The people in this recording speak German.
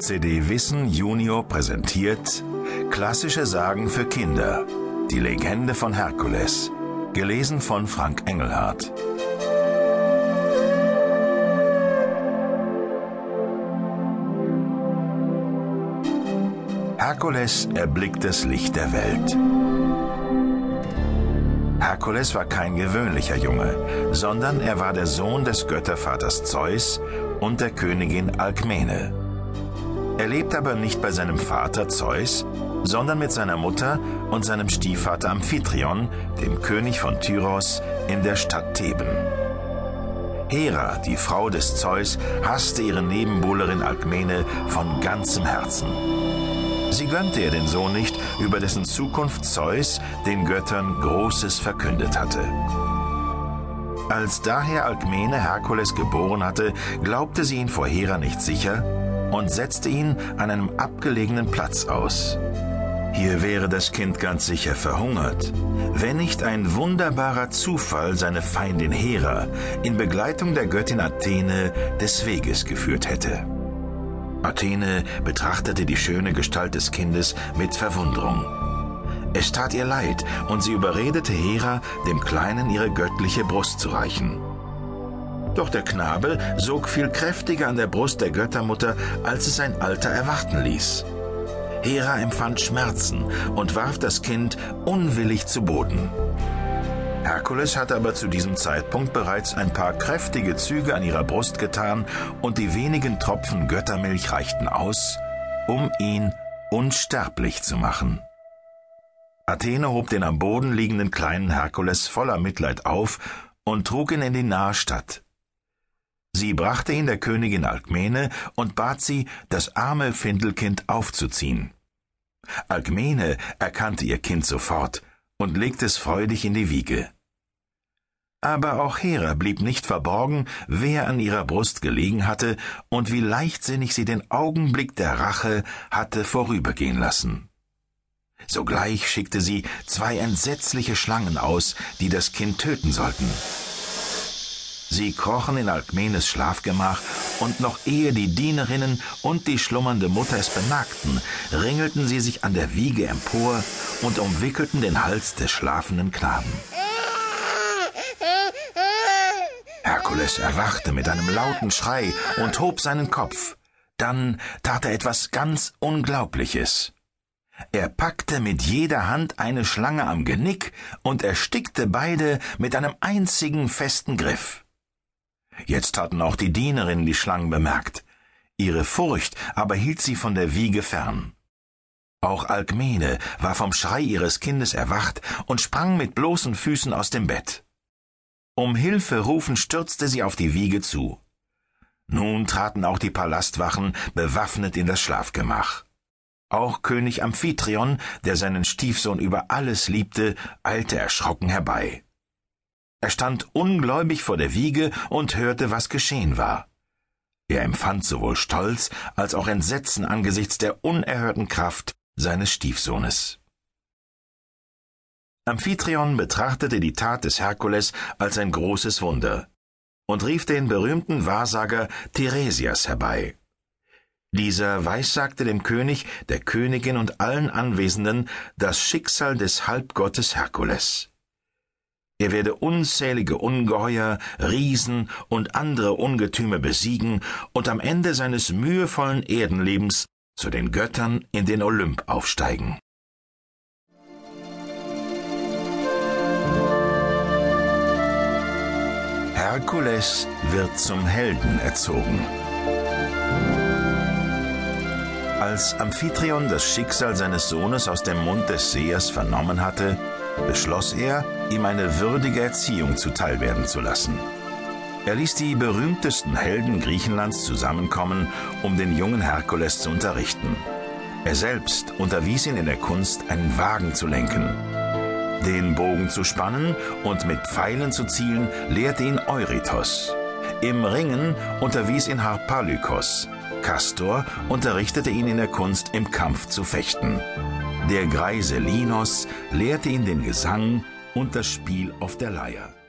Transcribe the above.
CD Wissen Junior präsentiert Klassische Sagen für Kinder. Die Legende von Herkules. Gelesen von Frank Engelhardt. Herkules erblickt das Licht der Welt. Herkules war kein gewöhnlicher Junge, sondern er war der Sohn des Göttervaters Zeus und der Königin Alkmene. Er lebt aber nicht bei seinem Vater Zeus, sondern mit seiner Mutter und seinem Stiefvater Amphitryon, dem König von Tyros, in der Stadt Theben. Hera, die Frau des Zeus, hasste ihre Nebenbuhlerin Alkmene von ganzem Herzen. Sie gönnte ihr den Sohn nicht, über dessen Zukunft Zeus den Göttern Großes verkündet hatte. Als daher Alkmene Herkules geboren hatte, glaubte sie ihn vor Hera nicht sicher und setzte ihn an einem abgelegenen Platz aus. Hier wäre das Kind ganz sicher verhungert, wenn nicht ein wunderbarer Zufall seine Feindin Hera in Begleitung der Göttin Athene des Weges geführt hätte. Athene betrachtete die schöne Gestalt des Kindes mit Verwunderung. Es tat ihr leid, und sie überredete Hera, dem Kleinen ihre göttliche Brust zu reichen. Doch der Knabe sog viel kräftiger an der Brust der Göttermutter, als es sein Alter erwarten ließ. Hera empfand Schmerzen und warf das Kind unwillig zu Boden. Herkules hatte aber zu diesem Zeitpunkt bereits ein paar kräftige Züge an ihrer Brust getan und die wenigen Tropfen Göttermilch reichten aus, um ihn unsterblich zu machen. Athene hob den am Boden liegenden kleinen Herkules voller Mitleid auf und trug ihn in die nahe Stadt. Sie brachte ihn der Königin Alkmene und bat sie, das arme Findelkind aufzuziehen. Alkmene erkannte ihr Kind sofort und legte es freudig in die Wiege. Aber auch Hera blieb nicht verborgen, wer an ihrer Brust gelegen hatte und wie leichtsinnig sie den Augenblick der Rache hatte vorübergehen lassen. Sogleich schickte sie zwei entsetzliche Schlangen aus, die das Kind töten sollten. Sie krochen in Alkmenes Schlafgemach, und noch ehe die Dienerinnen und die schlummernde Mutter es bemerkten, ringelten sie sich an der Wiege empor und umwickelten den Hals des schlafenden Knaben. Herkules erwachte mit einem lauten Schrei und hob seinen Kopf. Dann tat er etwas ganz Unglaubliches. Er packte mit jeder Hand eine Schlange am Genick und erstickte beide mit einem einzigen festen Griff. Jetzt hatten auch die Dienerinnen die Schlangen bemerkt. Ihre Furcht aber hielt sie von der Wiege fern. Auch Alkmene war vom Schrei ihres Kindes erwacht und sprang mit bloßen Füßen aus dem Bett. Um Hilfe rufend stürzte sie auf die Wiege zu. Nun traten auch die Palastwachen bewaffnet in das Schlafgemach. Auch König Amphitryon, der seinen Stiefsohn über alles liebte, eilte erschrocken herbei. Er stand ungläubig vor der Wiege und hörte, was geschehen war. Er empfand sowohl Stolz als auch Entsetzen angesichts der unerhörten Kraft seines Stiefsohnes. Amphitryon betrachtete die Tat des Herkules als ein großes Wunder und rief den berühmten Wahrsager Theresias herbei. Dieser weissagte dem König, der Königin und allen Anwesenden das Schicksal des Halbgottes Herkules. Er werde unzählige Ungeheuer, Riesen und andere Ungetüme besiegen und am Ende seines mühevollen Erdenlebens zu den Göttern in den Olymp aufsteigen. Herkules wird zum Helden erzogen. Als Amphitryon das Schicksal seines Sohnes aus dem Mund des Sehers vernommen hatte, beschloss er, ihm eine würdige Erziehung zuteilwerden zu lassen. Er ließ die berühmtesten Helden Griechenlands zusammenkommen, um den jungen Herkules zu unterrichten. Er selbst unterwies ihn in der Kunst, einen Wagen zu lenken. Den Bogen zu spannen und mit Pfeilen zu zielen, lehrte ihn Eurytos. Im Ringen unterwies ihn Harpalykos. Castor unterrichtete ihn in der Kunst, im Kampf zu fechten. Der Greise Linos lehrte ihn den Gesang und das Spiel auf der Leier.